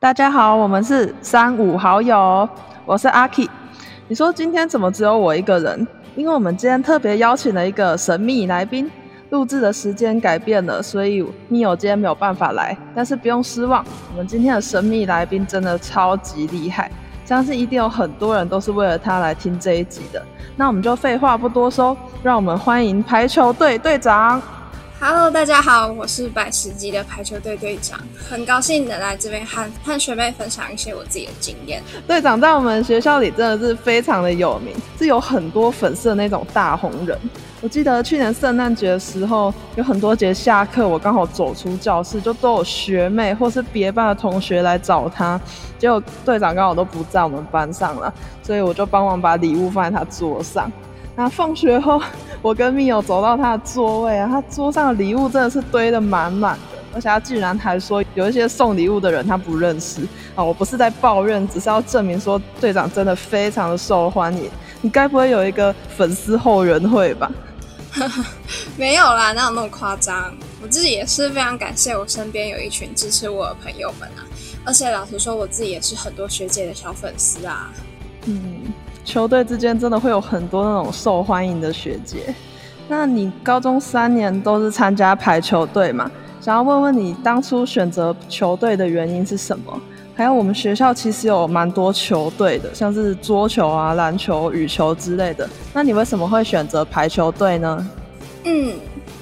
大家好，我们是三五好友，我是阿 K。你说今天怎么只有我一个人？因为我们今天特别邀请了一个神秘来宾，录制的时间改变了，所以密友今天没有办法来。但是不用失望，我们今天的神秘来宾真的超级厉害，相信一定有很多人都是为了他来听这一集的。那我们就废话不多说，让我们欢迎排球队队长。Hello，大家好，我是百十级的排球队队长，很高兴能来这边和和学妹分享一些我自己的经验。队长在我们学校里真的是非常的有名，是有很多粉丝的那种大红人。我记得去年圣诞节的时候，有很多节下课，我刚好走出教室，就都有学妹或是别班的同学来找他，结果队长刚好都不在我们班上了，所以我就帮忙把礼物放在他桌上。那放学后，我跟密友走到他的座位啊，他桌上的礼物真的是堆得满满的，而且他竟然还说有一些送礼物的人他不认识啊！我不是在抱怨，只是要证明说队长真的非常的受欢迎。你该不会有一个粉丝后援会吧？没有啦，哪有那么夸张？我自己也是非常感谢我身边有一群支持我的朋友们啊！而且老实说，我自己也是很多学姐的小粉丝啊。嗯。球队之间真的会有很多那种受欢迎的学姐。那你高中三年都是参加排球队嘛？想要问问你当初选择球队的原因是什么？还有我们学校其实有蛮多球队的，像是桌球啊、篮球、羽球之类的。那你为什么会选择排球队呢？嗯，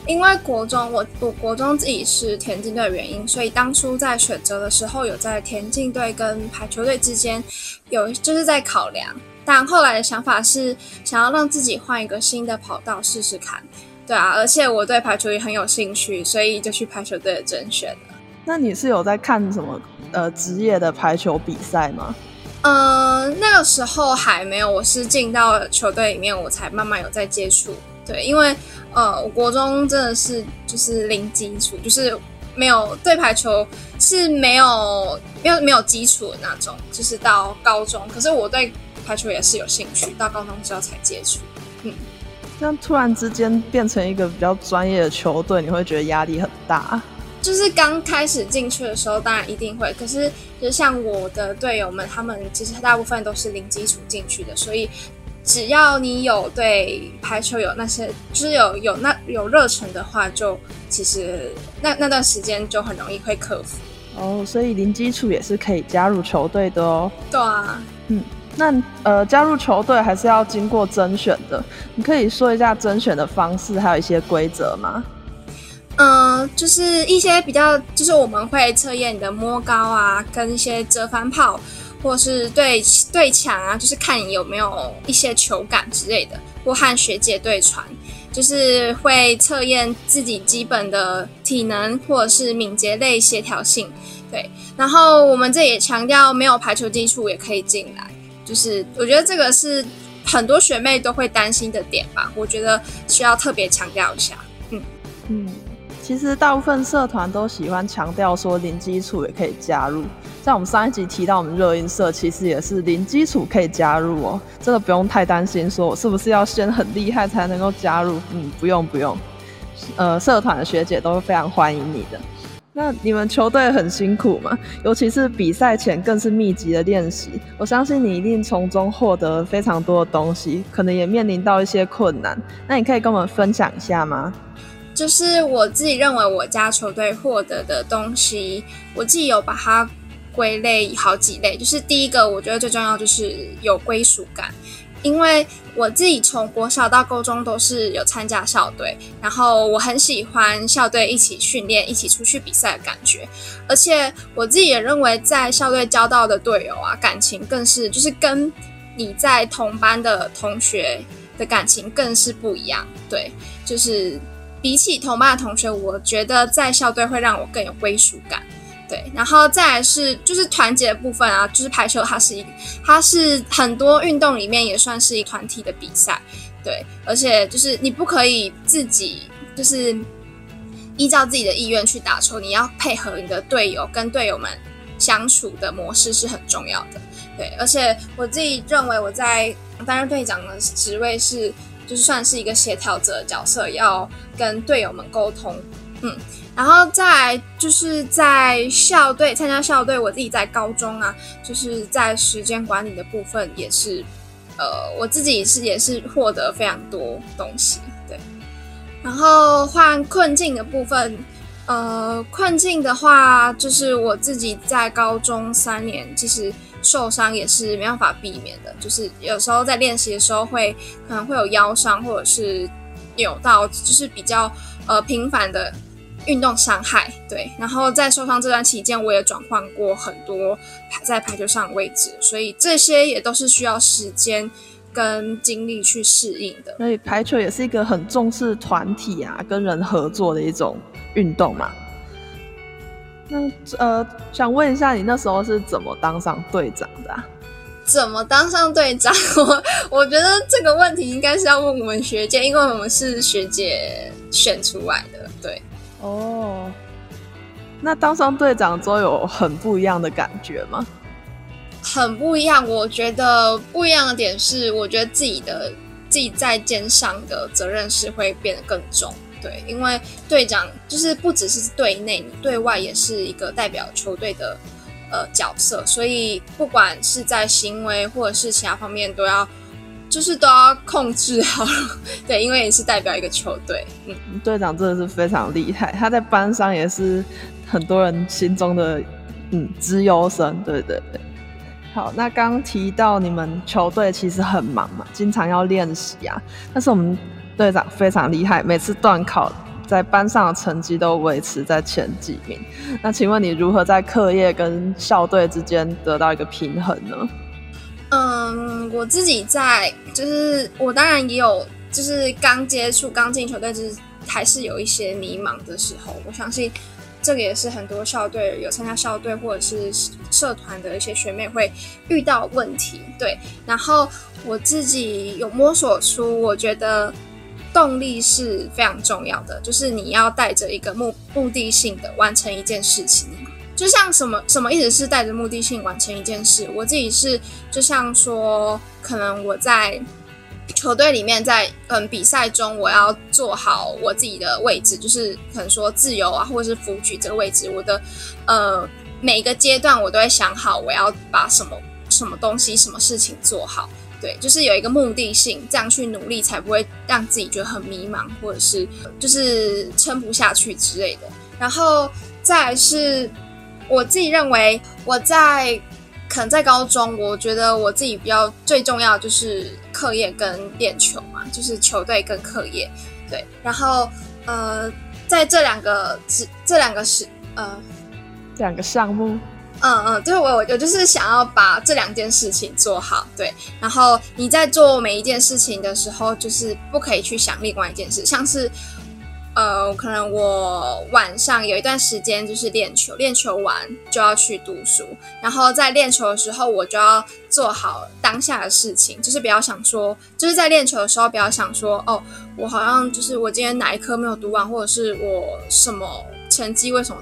因为国中我我国中自己是田径队的原因，所以当初在选择的时候有在田径队跟排球队之间有就是在考量。但后来的想法是想要让自己换一个新的跑道试试看，对啊，而且我对排球也很有兴趣，所以就去排球队的甄选了。那你是有在看什么呃职业的排球比赛吗？嗯，那个时候还没有，我是进到球队里面，我才慢慢有在接触。对，因为呃，我国中真的是就是零基础，就是没有对排球是没有没有没有基础的那种，就是到高中，可是我对。排球也是有兴趣，到高中之后才接触。嗯，这样突然之间变成一个比较专业的球队，你会觉得压力很大？就是刚开始进去的时候，当然一定会。可是，就像我的队友们，他们其实大部分都是零基础进去的，所以只要你有对排球有那些，就是有有那有热忱的话，就其实那那段时间就很容易会克服。哦，所以零基础也是可以加入球队的哦。对啊，嗯。那呃，加入球队还是要经过甄选的。你可以说一下甄选的方式，还有一些规则吗？嗯，就是一些比较，就是我们会测验你的摸高啊，跟一些折返跑，或是对对抢啊，就是看你有没有一些球感之类的，或和学姐对传，就是会测验自己基本的体能或者是敏捷类协调性。对，然后我们这也强调，没有排球基础也可以进来。就是我觉得这个是很多学妹都会担心的点吧，我觉得需要特别强调一下。嗯嗯，其实大部分社团都喜欢强调说零基础也可以加入，像我们上一集提到我们热音社，其实也是零基础可以加入哦，真的不用太担心说我是不是要先很厉害才能够加入。嗯，不用不用，呃，社团的学姐都是非常欢迎你的。那你们球队很辛苦嘛，尤其是比赛前更是密集的练习。我相信你一定从中获得非常多的东西，可能也面临到一些困难。那你可以跟我们分享一下吗？就是我自己认为我家球队获得的东西，我自己有把它归类好几类。就是第一个，我觉得最重要就是有归属感。因为我自己从国小到高中都是有参加校队，然后我很喜欢校队一起训练、一起出去比赛的感觉。而且我自己也认为，在校队交到的队友啊，感情更是就是跟你在同班的同学的感情更是不一样。对，就是比起同班的同学，我觉得在校队会让我更有归属感。对，然后再来是就是团结的部分啊，就是排球，它是一，它是很多运动里面也算是一团体的比赛，对，而且就是你不可以自己就是依照自己的意愿去打球，你要配合你的队友，跟队友们相处的模式是很重要的，对，而且我自己认为我在担任队长的职位是，就是算是一个协调者的角色，要跟队友们沟通。嗯，然后再就是在校队参加校队，我自己在高中啊，就是在时间管理的部分也是，呃，我自己是也是获得非常多东西，对。然后换困境的部分，呃，困境的话，就是我自己在高中三年，其实受伤也是没办法避免的，就是有时候在练习的时候会可能会有腰伤，或者是扭到，就是比较呃频繁的运动伤害。对，然后在受伤这段期间，我也转换过很多排在排球上的位置，所以这些也都是需要时间。跟精力去适应的，所以排球也是一个很重视团体啊，跟人合作的一种运动嘛。那呃，想问一下，你那时候是怎么当上队长的？怎么当上队长？我我觉得这个问题应该是要问我们学姐，因为我们是学姐选出来的。对，哦，那当上队长之后有很不一样的感觉吗？很不一样，我觉得不一样的点是，我觉得自己的自己在肩上的责任是会变得更重，对，因为队长就是不只是队内，你对外也是一个代表球队的呃角色，所以不管是在行为或者是其他方面，都要就是都要控制好，对，因为也是代表一个球队，嗯，队长真的是非常厉害，他在班上也是很多人心中的嗯资优生，对对对。好，那刚提到你们球队其实很忙嘛，经常要练习啊。但是我们队长非常厉害，每次段考在班上的成绩都维持在前几名。那请问你如何在课业跟校队之间得到一个平衡呢？嗯，我自己在就是我当然也有，就是刚接触刚进球队，就是还是有一些迷茫的时候。我相信。这个也是很多校队有参加校队或者是社团的一些学妹会遇到问题，对。然后我自己有摸索出，我觉得动力是非常重要的，就是你要带着一个目目的性的完成一件事情。就像什么什么一直是带着目的性完成一件事，我自己是就像说，可能我在。球队里面，在嗯比赛中，我要做好我自己的位置，就是可能说自由啊，或者是辅举这个位置。我的呃每个阶段，我都会想好我要把什么什么东西、什么事情做好。对，就是有一个目的性，这样去努力，才不会让自己觉得很迷茫，或者是就是撑不下去之类的。然后再是，我自己认为我在。可能在高中，我觉得我自己比较最重要就是课业跟练球嘛，就是球队跟课业，对。然后呃，在这两个这这两个是呃两个项目，嗯嗯，就是我我就是想要把这两件事情做好，对。然后你在做每一件事情的时候，就是不可以去想另外一件事，像是。呃，可能我晚上有一段时间就是练球，练球完就要去读书，然后在练球的时候，我就要做好当下的事情，就是不要想说，就是在练球的时候不要想说，哦，我好像就是我今天哪一科没有读完，或者是我什么成绩为什么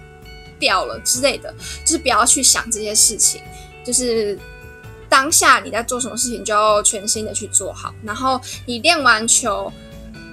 掉了之类的，就是不要去想这些事情，就是当下你在做什么事情，就要全心的去做好，然后你练完球。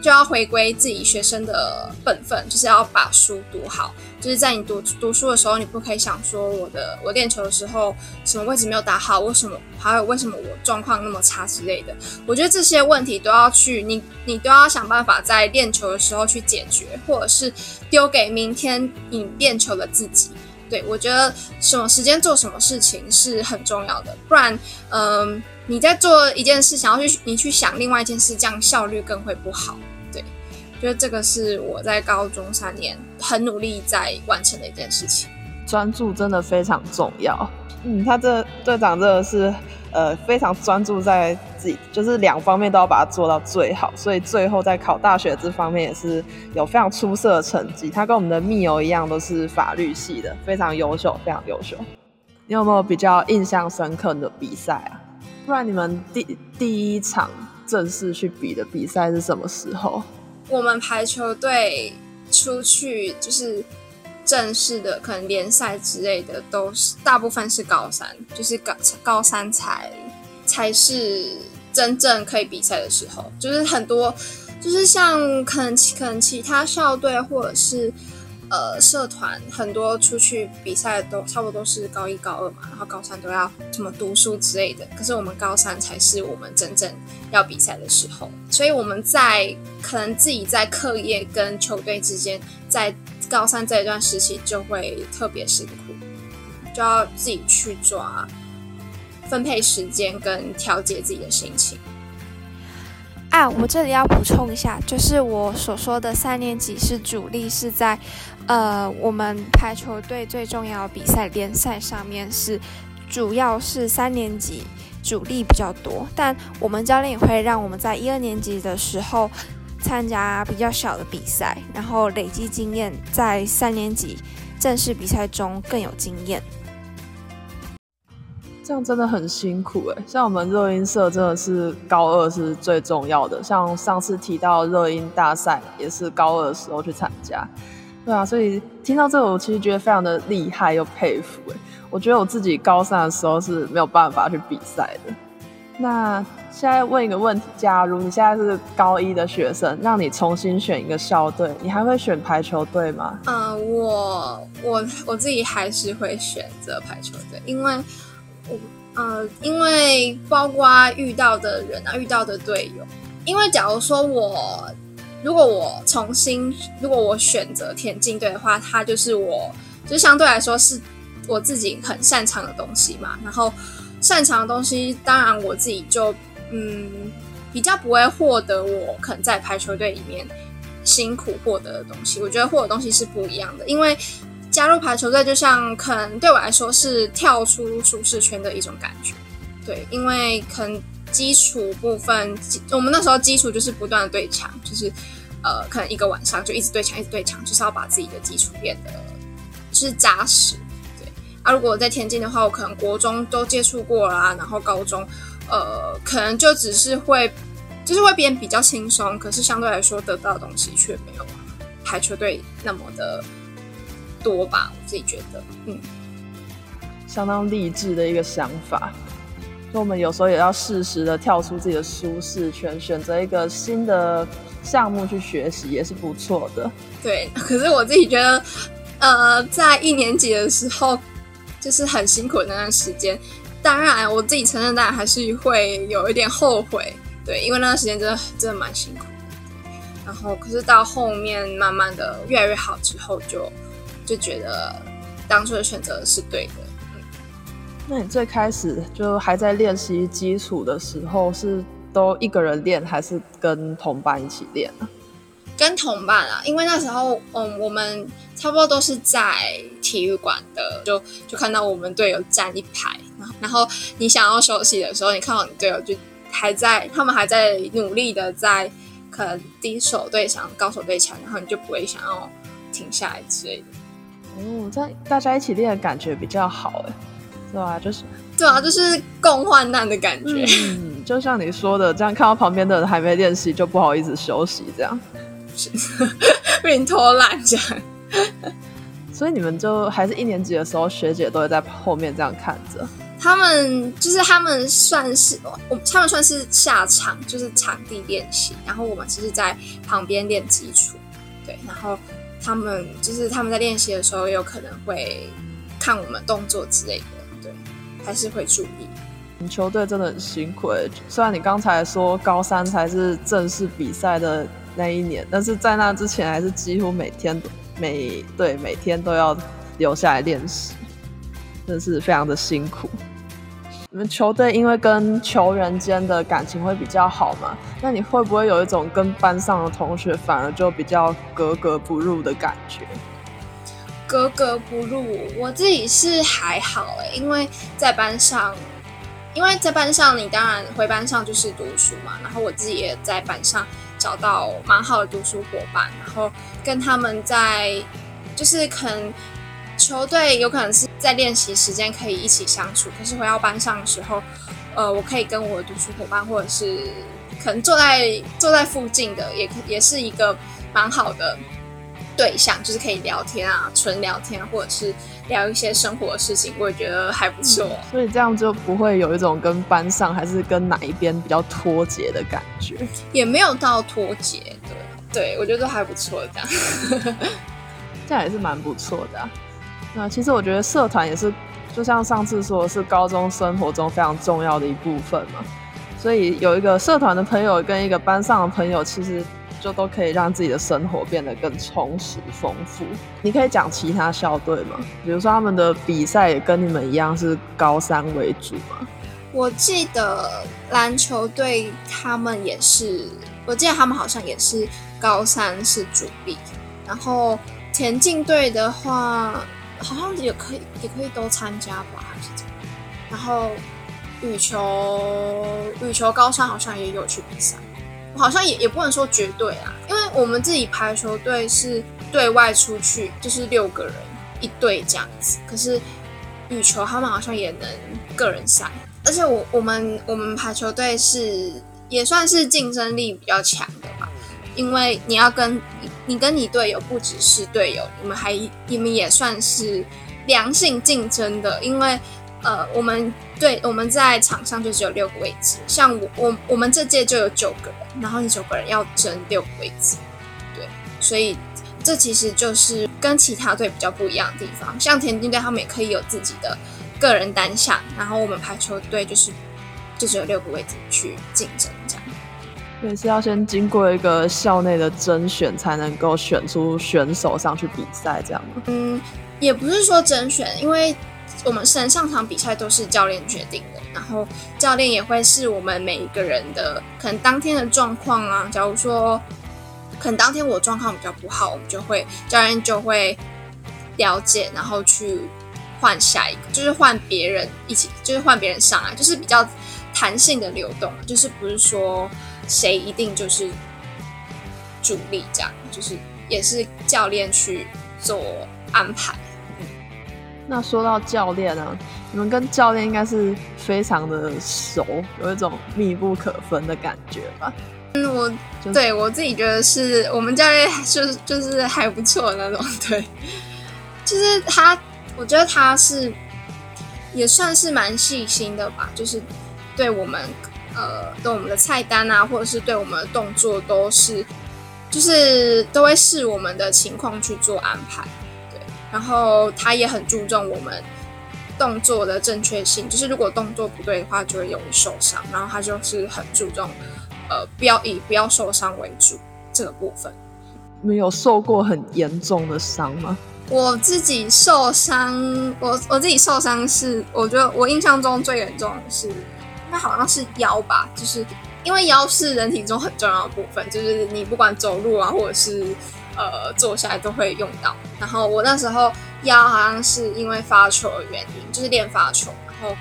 就要回归自己学生的本分，就是要把书读好。就是在你读读书的时候，你不可以想说我的我练球的时候什么位置没有打好，为什么还有为什么我状况那么差之类的。我觉得这些问题都要去你你都要想办法在练球的时候去解决，或者是丢给明天你练球的自己。对我觉得什么时间做什么事情是很重要的，不然嗯你在做一件事，想要去你去想另外一件事，这样效率更会不好。觉得这个是我在高中三年很努力在完成的一件事情。专注真的非常重要。嗯，他这队长真的是呃非常专注在自己，就是两方面都要把它做到最好，所以最后在考大学这方面也是有非常出色的成绩。他跟我们的密友一样，都是法律系的，非常优秀，非常优秀。你有没有比较印象深刻的比赛啊？不然你们第第一场正式去比的比赛是什么时候？我们排球队出去就是正式的，可能联赛之类的，都是大部分是高三，就是高高三才才是真正可以比赛的时候。就是很多，就是像可能可能其他校队或者是呃社团很多出去比赛都差不多都是高一高二嘛，然后高三都要什么读书之类的。可是我们高三才是我们真正要比赛的时候，所以我们在可能自己在课业跟球队之间，在高三这一段时期就会特别辛苦，就要自己去抓分配时间跟调节自己的心情。啊，我这里要补充一下，就是我所说的三年级是主力是在，呃，我们排球队最重要的比赛联赛上面是，主要是三年级主力比较多，但我们教练也会让我们在一二年级的时候参加比较小的比赛，然后累积经验，在三年级正式比赛中更有经验。这样真的很辛苦哎，像我们热音社真的是高二是最重要的，像上次提到热音大赛也是高二的时候去参加，对啊，所以听到这个我其实觉得非常的厉害又佩服哎，我觉得我自己高三的时候是没有办法去比赛的。那现在问一个问题，假如你现在是高一的学生，让你重新选一个校队，你还会选排球队吗？嗯，我我我自己还是会选择排球队，因为。我呃，因为包括遇到的人啊，遇到的队友，因为假如说我如果我重新，如果我选择田径队的话，它就是我就相对来说是我自己很擅长的东西嘛。然后擅长的东西，当然我自己就嗯比较不会获得我可能在排球队里面辛苦获得的东西。我觉得获得东西是不一样的，因为。加入排球队就像可能对我来说是跳出舒适圈的一种感觉，对，因为可能基础部分，我们那时候基础就是不断的对墙，就是呃，可能一个晚上就一直对墙，一直对墙，就是要把自己的基础练的，就是扎实。对，啊，如果在田径的话，我可能国中都接触过啦，然后高中，呃，可能就只是会，就是会变比较轻松，可是相对来说得到的东西却没有排球队那么的。多吧，我自己觉得，嗯，相当励志的一个想法。就我们有时候也要适时的跳出自己的舒适圈，选择一个新的项目去学习，也是不错的。对，可是我自己觉得，呃，在一年级的时候，就是很辛苦的那段时间。当然，我自己承认，当然还是会有一点后悔。对，因为那段时间真的真的蛮辛苦。然后，可是到后面慢慢的越来越好之后，就。就觉得当初的选择是对的。那你最开始就还在练习基础的时候，是都一个人练，还是跟同伴一起练呢？跟同伴啊，因为那时候，嗯，我们差不多都是在体育馆的，就就看到我们队友站一排，然后然后你想要休息的时候，你看到你队友就还在，他们还在努力的在可能低手对墙、高手对墙，然后你就不会想要停下来之类的。哦，这样大家一起练的感觉比较好哎，是吧？就是对啊，就是共患难的感觉。嗯，就像你说的，这样看到旁边的人还没练习，就不好意思休息，这样被你拖烂这样。所以你们就还是一年级的时候，学姐都会在后面这样看着。他们就是他们算是我，他们算是下场，就是场地练习，然后我们只是在旁边练基础。对，然后。他们就是他们在练习的时候，有可能会看我们动作之类的，对，还是会注意。你球队真的很辛苦，虽然你刚才说高三才是正式比赛的那一年，但是在那之前还是几乎每天每对每天都要留下来练习，真是非常的辛苦。你们球队因为跟球员间的感情会比较好嘛？那你会不会有一种跟班上的同学反而就比较格格不入的感觉？格格不入，我自己是还好哎，因为在班上，因为在班上你当然回班上就是读书嘛，然后我自己也在班上找到蛮好的读书伙伴，然后跟他们在就是可能。球队有可能是在练习时间可以一起相处，可是回到班上的时候，呃，我可以跟我的读书伙伴，或者是可能坐在坐在附近的，也也是一个蛮好的对象，就是可以聊天啊，纯聊天，或者是聊一些生活的事情，我也觉得还不错。所以这样就不会有一种跟班上还是跟哪一边比较脱节的感觉，也没有到脱节，对，对我觉得都还不错，这样。这样也是蛮不错的。那其实我觉得社团也是，就像上次说的是高中生活中非常重要的一部分嘛。所以有一个社团的朋友跟一个班上的朋友，其实就都可以让自己的生活变得更充实丰富。你可以讲其他校队吗？比如说他们的比赛也跟你们一样是高三为主吗？我记得篮球队他们也是，我记得他们好像也是高三是主力，然后田径队的话。好像也可以，也可以都参加吧，还是怎样？然后羽球，羽球高三好像也有去比赛，好像也也不能说绝对啊，因为我们自己排球队是对外出去，就是六个人一队这样子。可是羽球他们好像也能个人赛，而且我我们我们排球队是也算是竞争力比较强的吧。因为你要跟你你跟你队友不只是队友，你们还你们也算是良性竞争的。因为呃，我们对我们在场上就只有六个位置，像我我我们这届就有九个人，然后你九个人要争六个位置，对，所以这其实就是跟其他队比较不一样的地方。像田径队他们也可以有自己的个人单项，然后我们排球队就是就只有六个位置去竞争这样。也是要先经过一个校内的甄选，才能够选出选手上去比赛，这样吗？嗯，也不是说甄选，因为我们上上场比赛都是教练决定的，然后教练也会是我们每一个人的可能当天的状况啊。假如说可能当天我状况比较不好，我们就会教练就会了解，然后去换下一个，就是换别人一起，就是换别人上来，就是比较弹性的流动，就是不是说。谁一定就是主力？这样就是也是教练去做安排。那说到教练呢，你们跟教练应该是非常的熟，有一种密不可分的感觉吧？嗯，我对我自己觉得是我们教练就是就是还不错那种，对，就是他，我觉得他是也算是蛮细心的吧，就是对我们。呃，对我们的菜单啊，或者是对我们的动作，都是就是都会视我们的情况去做安排。对，然后他也很注重我们动作的正确性，就是如果动作不对的话，就会容易受伤。然后他就是很注重，呃，不要以不要受伤为主这个部分。没有受过很严重的伤吗？我自己受伤，我我自己受伤是，我觉得我印象中最严重的是。那好像是腰吧，就是因为腰是人体中很重要的部分，就是你不管走路啊，或者是呃坐下来都会用到。然后我那时候腰好像是因为发球的原因，就是练发球，然后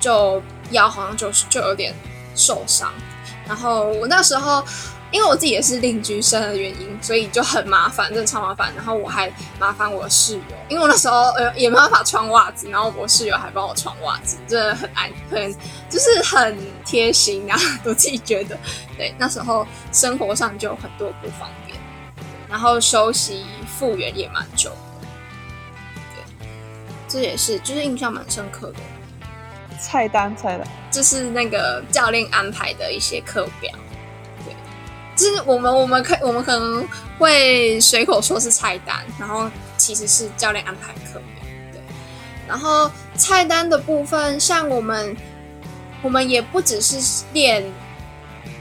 就腰好像就是就有点受伤。然后我那时候。因为我自己也是另居生的原因，所以就很麻烦，真的超麻烦。然后我还麻烦我室友，因为我那时候呃也没办法穿袜子，然后我室友还帮我穿袜子，真的很安很就是很贴心啊，我自己觉得。对，那时候生活上就有很多不方便，然后休息复原也蛮久的。对，这也是就是印象蛮深刻的。菜单菜单，就是那个教练安排的一些课表。对就是我们，我们可我们可能会随口说是菜单，然后其实是教练安排课表。对，然后菜单的部分，像我们，我们也不只是练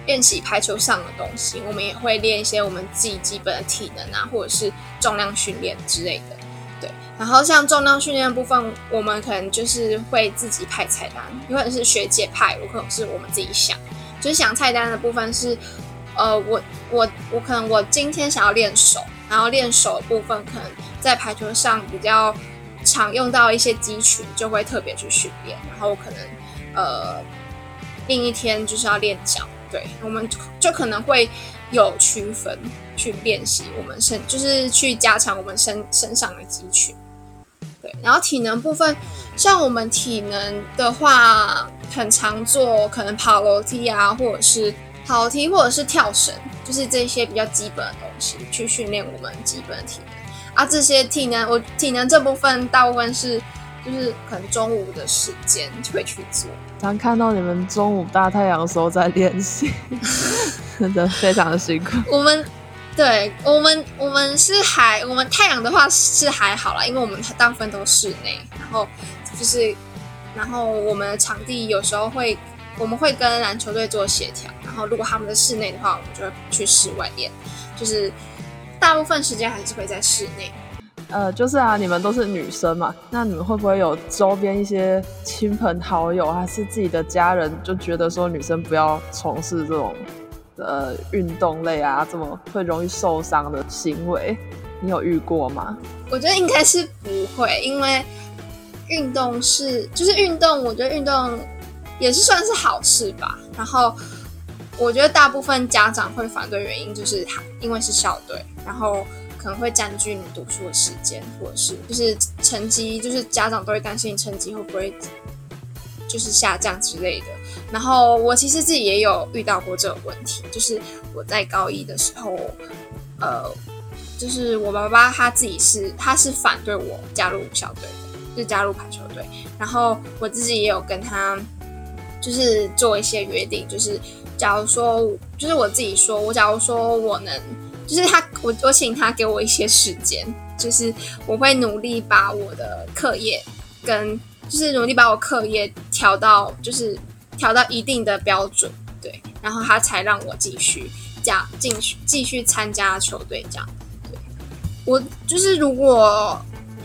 练习排球上的东西，我们也会练一些我们自己基本的体能啊，或者是重量训练之类的。对，然后像重量训练的部分，我们可能就是会自己派菜单，有可能是学姐派，有可能是我们自己想，就是想菜单的部分是。呃，我我我可能我今天想要练手，然后练手的部分可能在排球上比较常用到一些肌群，就会特别去训练。然后可能呃另一天就是要练脚，对，我们就可能会有区分去练习我们身，就是去加强我们身身上的肌群。对，然后体能部分，像我们体能的话，很常做可能跑楼梯啊，或者是。跑梯或者是跳绳，就是这些比较基本的东西，去训练我们基本的体能啊。这些体能，我体能这部分大部分是，就是可能中午的时间就会去做。常看到你们中午大太阳的时候在练习，真的非常的辛苦。我们对我们，我们是还我们太阳的话是还好啦，因为我们大部分都室内，然后就是然后我们的场地有时候会我们会跟篮球队做协调，然后如果他们的室内的话，我们就会去室外练，就是大部分时间还是会在室内。呃，就是啊，你们都是女生嘛，那你们会不会有周边一些亲朋好友，还是自己的家人，就觉得说女生不要从事这种呃运动类啊，这么会容易受伤的行为？你有遇过吗？我觉得应该是不会，因为运动是就是运动，我觉得运动也是算是好事吧。然后我觉得大部分家长会反对原因就是因为是校队，然后。可能会占据你读书的时间，或者是就是成绩，就是家长都会担心你成绩会不会就是下降之类的。然后我其实自己也有遇到过这个问题，就是我在高一的时候，呃，就是我爸爸他自己是他是反对我加入校队的，就是加入排球队。然后我自己也有跟他就是做一些约定，就是假如说，就是我自己说我假如说我能。就是他，我我请他给我一些时间，就是我会努力把我的课业跟，就是努力把我课业调到，就是调到一定的标准，对，然后他才让我继续加进去继续参加球队这样。对，我就是如果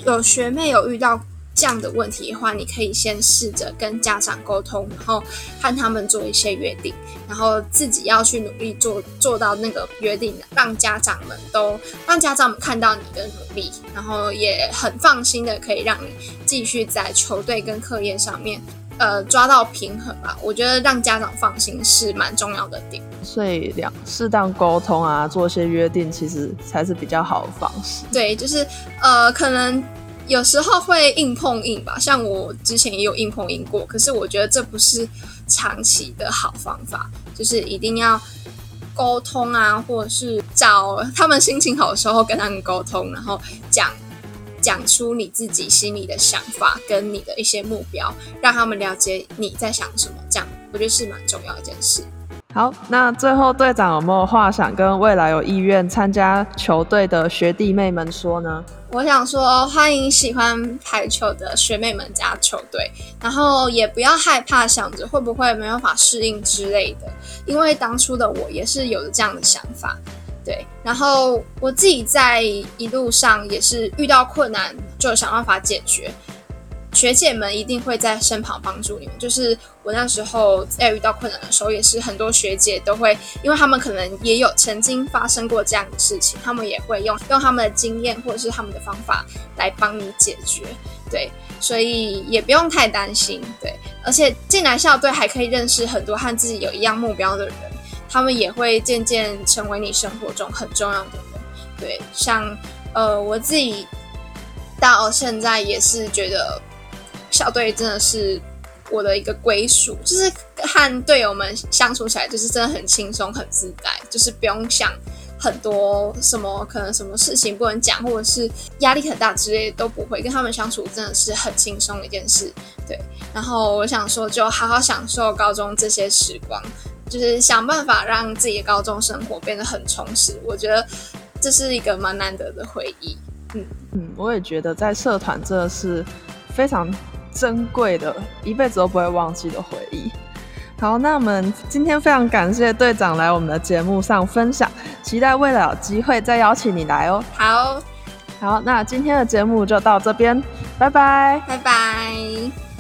有学妹有遇到。这样的问题的话，你可以先试着跟家长沟通，然后和他们做一些约定，然后自己要去努力做做到那个约定，让家长们都让家长们看到你的努力，然后也很放心的可以让你继续在球队跟课业上面，呃，抓到平衡吧。我觉得让家长放心是蛮重要的点。所以两适当沟通啊，做一些约定，其实才是比较好的方式。对，就是呃，可能。有时候会硬碰硬吧，像我之前也有硬碰硬过，可是我觉得这不是长期的好方法，就是一定要沟通啊，或者是找他们心情好的时候跟他们沟通，然后讲讲出你自己心里的想法跟你的一些目标，让他们了解你在想什么，这样我觉得是蛮重要一件事。好，那最后队长有没有话想跟未来有意愿参加球队的学弟妹们说呢？我想说，欢迎喜欢排球的学妹们加球队，然后也不要害怕想着会不会没办法适应之类的，因为当初的我也是有这样的想法，对。然后我自己在一路上也是遇到困难就想办法解决。学姐们一定会在身旁帮助你们。就是我那时候在遇到困难的时候，也是很多学姐都会，因为他们可能也有曾经发生过这样的事情，他们也会用用他们的经验或者是他们的方法来帮你解决。对，所以也不用太担心。对，而且进来校队还可以认识很多和自己有一样目标的人，他们也会渐渐成为你生活中很重要的人。对，像呃我自己到现在也是觉得。校队真的是我的一个归属，就是和队友们相处起来，就是真的很轻松、很自在，就是不用想很多什么可能什么事情不能讲，或者是压力很大之类都不会。跟他们相处真的是很轻松的一件事。对，然后我想说，就好好享受高中这些时光，就是想办法让自己的高中生活变得很充实。我觉得这是一个蛮难得的回忆。嗯嗯，我也觉得在社团真的是非常。珍贵的，一辈子都不会忘记的回忆。好，那我们今天非常感谢队长来我们的节目上分享，期待未来有机会再邀请你来哦。好，好，那今天的节目就到这边，拜拜，拜拜。